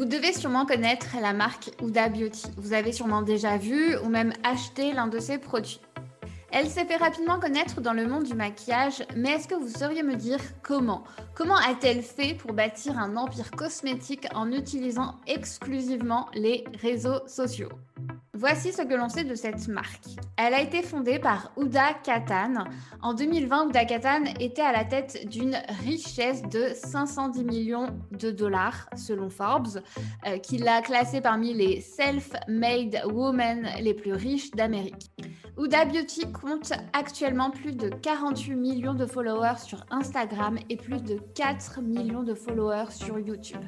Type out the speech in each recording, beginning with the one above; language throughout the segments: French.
Vous devez sûrement connaître la marque Huda Beauty. Vous avez sûrement déjà vu ou même acheté l'un de ses produits. Elle s'est fait rapidement connaître dans le monde du maquillage, mais est-ce que vous sauriez me dire comment? Comment a-t-elle fait pour bâtir un empire cosmétique en utilisant exclusivement les réseaux sociaux? Voici ce que l'on sait de cette marque. Elle a été fondée par Ouda Katan. En 2020, Ouda Katan était à la tête d'une richesse de 510 millions de dollars, selon Forbes, euh, qui l'a classée parmi les self-made women les plus riches d'Amérique. Ouda Beauty compte actuellement plus de 48 millions de followers sur Instagram et plus de 4 millions de followers sur YouTube.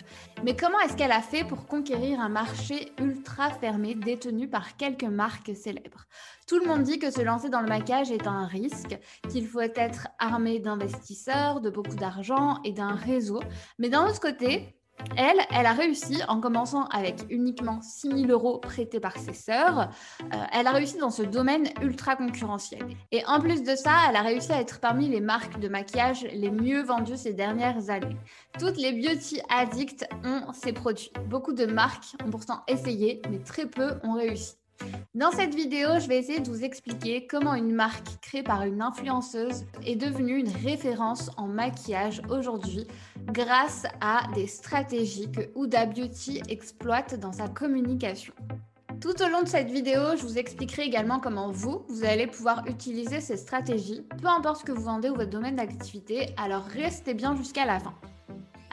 Mais comment est-ce qu'elle a fait pour conquérir un marché ultra fermé détenu par quelques marques célèbres Tout le monde dit que se lancer dans le maquillage est un risque, qu'il faut être armé d'investisseurs, de beaucoup d'argent et d'un réseau. Mais d'un autre côté, elle, elle a réussi en commençant avec uniquement 6 000 euros prêtés par ses sœurs. Euh, elle a réussi dans ce domaine ultra concurrentiel. Et en plus de ça, elle a réussi à être parmi les marques de maquillage les mieux vendues ces dernières années. Toutes les beauty addicts ont ces produits. Beaucoup de marques ont pourtant essayé, mais très peu ont réussi. Dans cette vidéo, je vais essayer de vous expliquer comment une marque créée par une influenceuse est devenue une référence en maquillage aujourd'hui grâce à des stratégies que Huda Beauty exploite dans sa communication. Tout au long de cette vidéo, je vous expliquerai également comment vous, vous allez pouvoir utiliser ces stratégies, peu importe ce que vous vendez ou votre domaine d'activité, alors restez bien jusqu'à la fin.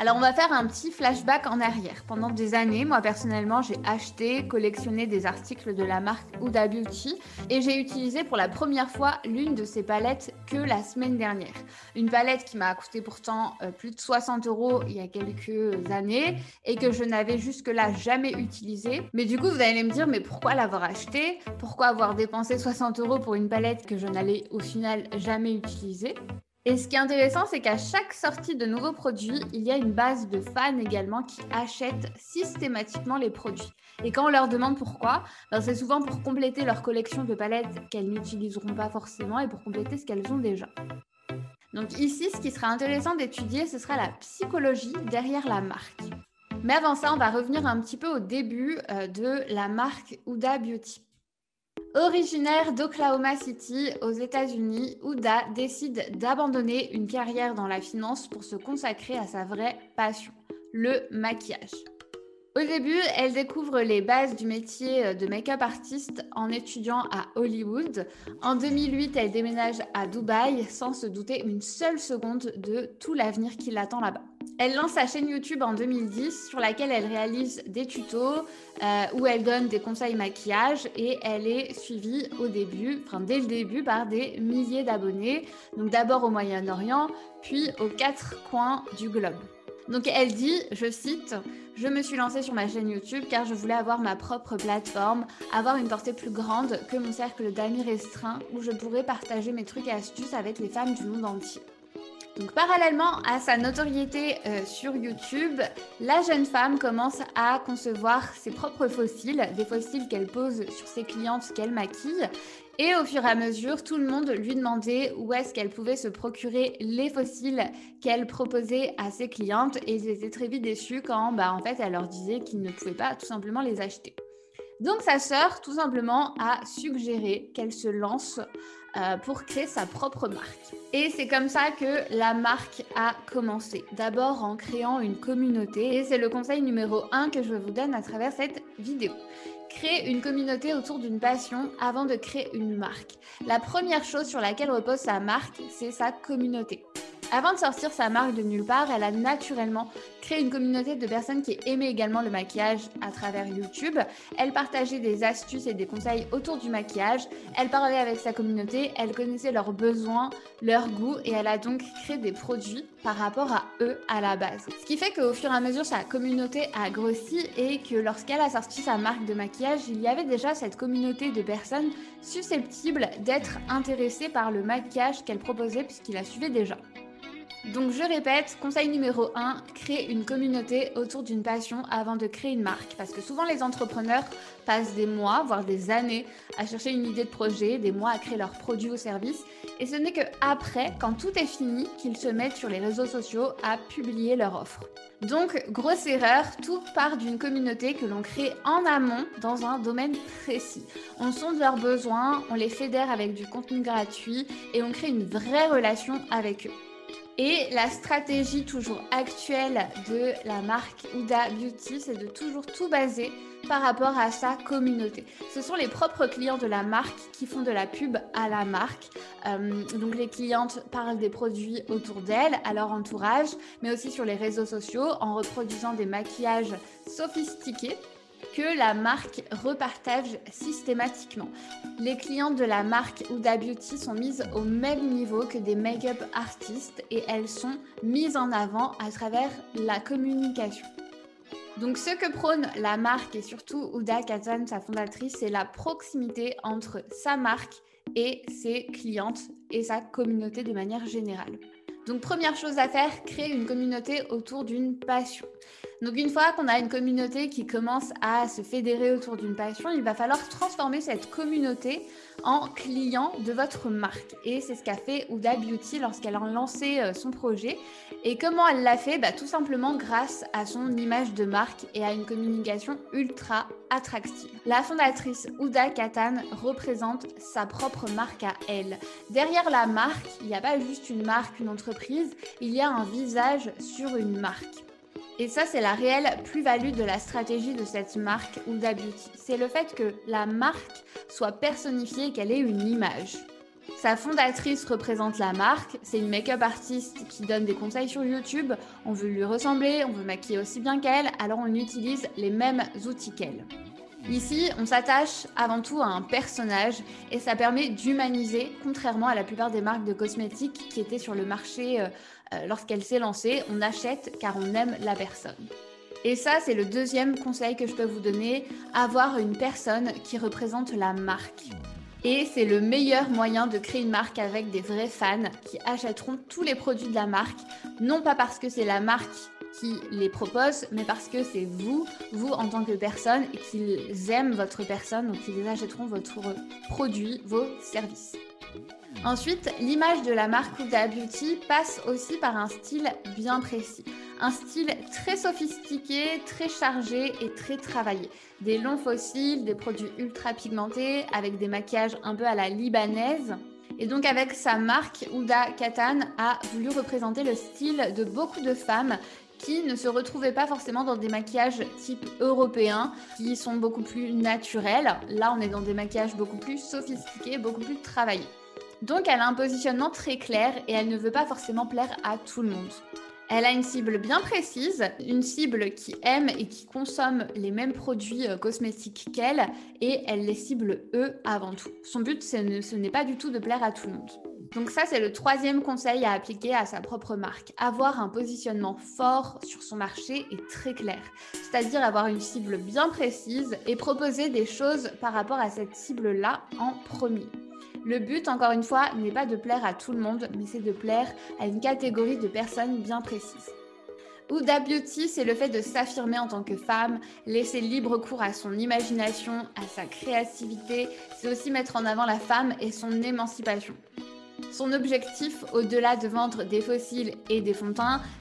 Alors, on va faire un petit flashback en arrière. Pendant des années, moi personnellement, j'ai acheté, collectionné des articles de la marque Huda Beauty et j'ai utilisé pour la première fois l'une de ces palettes que la semaine dernière. Une palette qui m'a coûté pourtant euh, plus de 60 euros il y a quelques années et que je n'avais jusque-là jamais utilisée. Mais du coup, vous allez me dire, mais pourquoi l'avoir achetée? Pourquoi avoir dépensé 60 euros pour une palette que je n'allais au final jamais utiliser? Et ce qui est intéressant, c'est qu'à chaque sortie de nouveaux produits, il y a une base de fans également qui achètent systématiquement les produits. Et quand on leur demande pourquoi, ben c'est souvent pour compléter leur collection de palettes qu'elles n'utiliseront pas forcément et pour compléter ce qu'elles ont déjà. Donc ici, ce qui sera intéressant d'étudier, ce sera la psychologie derrière la marque. Mais avant ça, on va revenir un petit peu au début euh, de la marque Huda Beauty. Originaire d'Oklahoma City, aux États-Unis, Ouda décide d'abandonner une carrière dans la finance pour se consacrer à sa vraie passion, le maquillage. Au début, elle découvre les bases du métier de make-up artiste en étudiant à Hollywood. En 2008, elle déménage à Dubaï sans se douter une seule seconde de tout l'avenir qui l'attend là-bas. Elle lance sa chaîne YouTube en 2010 sur laquelle elle réalise des tutos euh, où elle donne des conseils maquillage et elle est suivie au dès le début, par des milliers d'abonnés. Donc d'abord au Moyen-Orient, puis aux quatre coins du globe. Donc elle dit, je cite, je me suis lancée sur ma chaîne YouTube car je voulais avoir ma propre plateforme, avoir une portée plus grande que mon cercle d'amis restreint où je pourrais partager mes trucs et astuces avec les femmes du monde entier. Donc parallèlement à sa notoriété euh, sur YouTube, la jeune femme commence à concevoir ses propres fossiles, des fossiles qu'elle pose sur ses clientes qu'elle maquille. Et au fur et à mesure, tout le monde lui demandait où est-ce qu'elle pouvait se procurer les fossiles qu'elle proposait à ses clientes. Et ils étaient très vite déçus quand bah, en fait, elle leur disait qu'ils ne pouvaient pas tout simplement les acheter. Donc sa sœur, tout simplement, a suggéré qu'elle se lance euh, pour créer sa propre marque. Et c'est comme ça que la marque a commencé. D'abord en créant une communauté. Et c'est le conseil numéro 1 que je vous donne à travers cette vidéo. Créer une communauté autour d'une passion avant de créer une marque. La première chose sur laquelle repose sa marque, c'est sa communauté. Avant de sortir sa marque de nulle part, elle a naturellement créé une communauté de personnes qui aimaient également le maquillage à travers YouTube. Elle partageait des astuces et des conseils autour du maquillage. Elle parlait avec sa communauté, elle connaissait leurs besoins, leurs goûts et elle a donc créé des produits par rapport à eux à la base. Ce qui fait qu'au fur et à mesure, sa communauté a grossi et que lorsqu'elle a sorti sa marque de maquillage, il y avait déjà cette communauté de personnes susceptibles d'être intéressées par le maquillage qu'elle proposait puisqu'il la suivait déjà. Donc je répète, conseil numéro 1, créer une communauté autour d'une passion avant de créer une marque. Parce que souvent les entrepreneurs passent des mois, voire des années à chercher une idée de projet, des mois à créer leurs produits ou services. Et ce n'est que après, quand tout est fini, qu'ils se mettent sur les réseaux sociaux à publier leur offre. Donc, grosse erreur, tout part d'une communauté que l'on crée en amont dans un domaine précis. On sonde leurs besoins, on les fédère avec du contenu gratuit et on crée une vraie relation avec eux. Et la stratégie toujours actuelle de la marque Huda Beauty, c'est de toujours tout baser par rapport à sa communauté. Ce sont les propres clients de la marque qui font de la pub à la marque. Euh, donc les clientes parlent des produits autour d'elles, à leur entourage, mais aussi sur les réseaux sociaux en reproduisant des maquillages sophistiqués que la marque repartage systématiquement. Les clientes de la marque Huda Beauty sont mises au même niveau que des make-up artistes et elles sont mises en avant à travers la communication. Donc ce que prône la marque et surtout Huda Katan, sa fondatrice, c'est la proximité entre sa marque et ses clientes et sa communauté de manière générale. Donc première chose à faire, créer une communauté autour d'une passion. Donc une fois qu'on a une communauté qui commence à se fédérer autour d'une passion, il va falloir transformer cette communauté en client de votre marque. Et c'est ce qu'a fait Huda Beauty lorsqu'elle a lancé euh, son projet. Et comment elle l'a fait? Bah, Tout simplement grâce à son image de marque et à une communication ultra attractive. La fondatrice Huda Katan représente sa propre marque à elle. Derrière la marque, il n'y a pas juste une marque, une entreprise, il y a un visage sur une marque. Et ça, c'est la réelle plus-value de la stratégie de cette marque Huda Beauty. C'est le fait que la marque soit personnifiée qu'elle ait une image. Sa fondatrice représente la marque, c'est une make-up artiste qui donne des conseils sur YouTube, on veut lui ressembler, on veut maquiller aussi bien qu'elle, alors on utilise les mêmes outils qu'elle. Ici, on s'attache avant tout à un personnage et ça permet d'humaniser, contrairement à la plupart des marques de cosmétiques qui étaient sur le marché euh, euh, lorsqu'elle s'est lancée. On achète car on aime la personne. Et ça, c'est le deuxième conseil que je peux vous donner, avoir une personne qui représente la marque. Et c'est le meilleur moyen de créer une marque avec des vrais fans qui achèteront tous les produits de la marque, non pas parce que c'est la marque les propose, mais parce que c'est vous, vous en tant que personne, et qu'ils aiment votre personne, donc ils achèteront votre produit, vos services. Ensuite, l'image de la marque Huda Beauty passe aussi par un style bien précis. Un style très sophistiqué, très chargé et très travaillé. Des longs fossiles, des produits ultra pigmentés, avec des maquillages un peu à la libanaise. Et donc avec sa marque, Huda Katan a voulu représenter le style de beaucoup de femmes qui ne se retrouvaient pas forcément dans des maquillages type européen, qui sont beaucoup plus naturels. Là, on est dans des maquillages beaucoup plus sophistiqués, beaucoup plus travaillés. Donc, elle a un positionnement très clair et elle ne veut pas forcément plaire à tout le monde. Elle a une cible bien précise, une cible qui aime et qui consomme les mêmes produits euh, cosmétiques qu'elle et elle les cible eux avant tout. Son but, ce n'est pas du tout de plaire à tout le monde. Donc ça, c'est le troisième conseil à appliquer à sa propre marque. Avoir un positionnement fort sur son marché et très clair. C'est-à-dire avoir une cible bien précise et proposer des choses par rapport à cette cible-là en premier. Le but, encore une fois, n'est pas de plaire à tout le monde, mais c'est de plaire à une catégorie de personnes bien précises. Huda Beauty, c'est le fait de s'affirmer en tant que femme, laisser libre cours à son imagination, à sa créativité. C'est aussi mettre en avant la femme et son émancipation. Son objectif, au-delà de vendre des fossiles et des fonds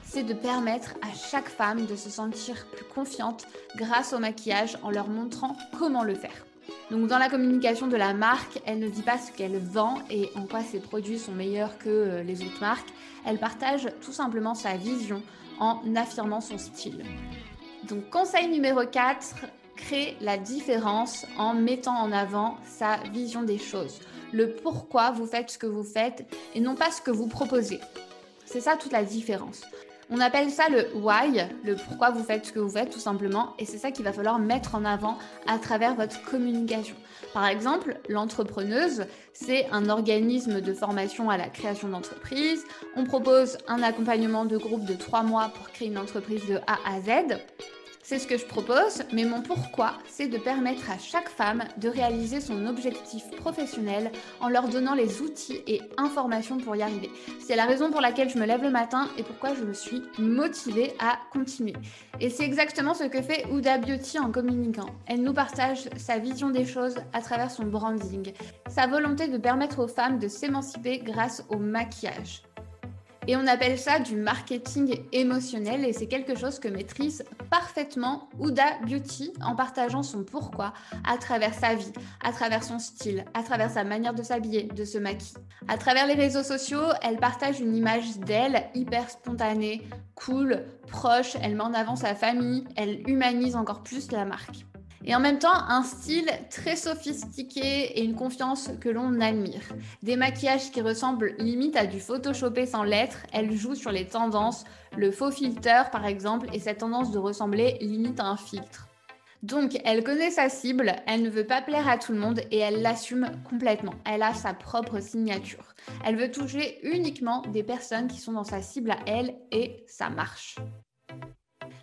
c'est de permettre à chaque femme de se sentir plus confiante grâce au maquillage en leur montrant comment le faire. Donc dans la communication de la marque, elle ne dit pas ce qu'elle vend et en quoi ses produits sont meilleurs que euh, les autres marques. Elle partage tout simplement sa vision en affirmant son style. Donc conseil numéro 4, crée la différence en mettant en avant sa vision des choses. Le pourquoi vous faites ce que vous faites et non pas ce que vous proposez. C'est ça toute la différence. On appelle ça le why, le pourquoi vous faites ce que vous faites tout simplement, et c'est ça qu'il va falloir mettre en avant à travers votre communication. Par exemple, l'entrepreneuse, c'est un organisme de formation à la création d'entreprise. On propose un accompagnement de groupe de trois mois pour créer une entreprise de A à Z. C'est ce que je propose, mais mon pourquoi, c'est de permettre à chaque femme de réaliser son objectif professionnel en leur donnant les outils et informations pour y arriver. C'est la raison pour laquelle je me lève le matin et pourquoi je me suis motivée à continuer. Et c'est exactement ce que fait Ouda Beauty en communiquant. Elle nous partage sa vision des choses à travers son branding, sa volonté de permettre aux femmes de s'émanciper grâce au maquillage. Et on appelle ça du marketing émotionnel et c'est quelque chose que maîtrise parfaitement Ouda Beauty en partageant son pourquoi à travers sa vie, à travers son style, à travers sa manière de s'habiller, de se maquiller. À travers les réseaux sociaux, elle partage une image d'elle hyper spontanée, cool, proche, elle met en avant sa famille, elle humanise encore plus la marque et en même temps un style très sophistiqué et une confiance que l'on admire. Des maquillages qui ressemblent limite à du photoshopé sans lettres, elle joue sur les tendances, le faux filter par exemple, et cette tendance de ressembler limite à un filtre. Donc, elle connaît sa cible, elle ne veut pas plaire à tout le monde et elle l'assume complètement. Elle a sa propre signature. Elle veut toucher uniquement des personnes qui sont dans sa cible à elle et ça marche.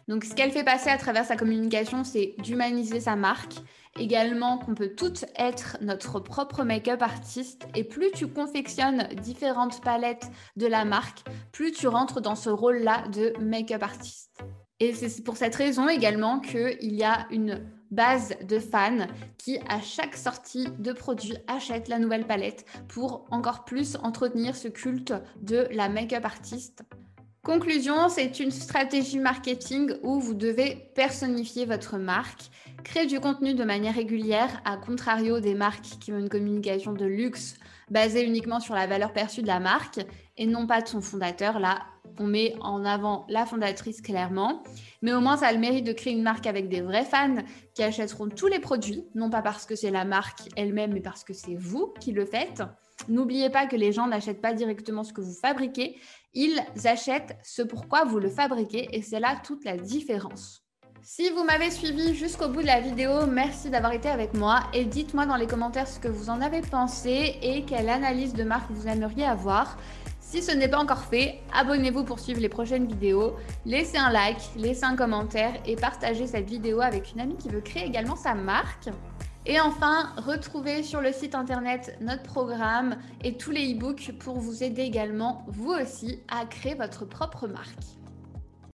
Donc, ce qu'elle fait passer à travers sa communication, c'est d'humaniser sa marque. Également, qu'on peut toutes être notre propre make-up artiste. Et plus tu confectionnes différentes palettes de la marque, plus tu rentres dans ce rôle-là de make-up artiste. Et c'est pour cette raison également qu'il y a une base de fans qui, à chaque sortie de produit, achètent la nouvelle palette pour encore plus entretenir ce culte de la make-up artiste Conclusion, c'est une stratégie marketing où vous devez personnifier votre marque, créer du contenu de manière régulière, à contrario des marques qui ont une communication de luxe basée uniquement sur la valeur perçue de la marque et non pas de son fondateur. Là, on met en avant la fondatrice clairement, mais au moins ça a le mérite de créer une marque avec des vrais fans qui achèteront tous les produits, non pas parce que c'est la marque elle-même, mais parce que c'est vous qui le faites. N'oubliez pas que les gens n'achètent pas directement ce que vous fabriquez, ils achètent ce pourquoi vous le fabriquez et c'est là toute la différence. Si vous m'avez suivi jusqu'au bout de la vidéo, merci d'avoir été avec moi et dites-moi dans les commentaires ce que vous en avez pensé et quelle analyse de marque vous aimeriez avoir. Si ce n'est pas encore fait, abonnez-vous pour suivre les prochaines vidéos, laissez un like, laissez un commentaire et partagez cette vidéo avec une amie qui veut créer également sa marque. Et enfin, retrouvez sur le site internet notre programme et tous les e-books pour vous aider également, vous aussi, à créer votre propre marque.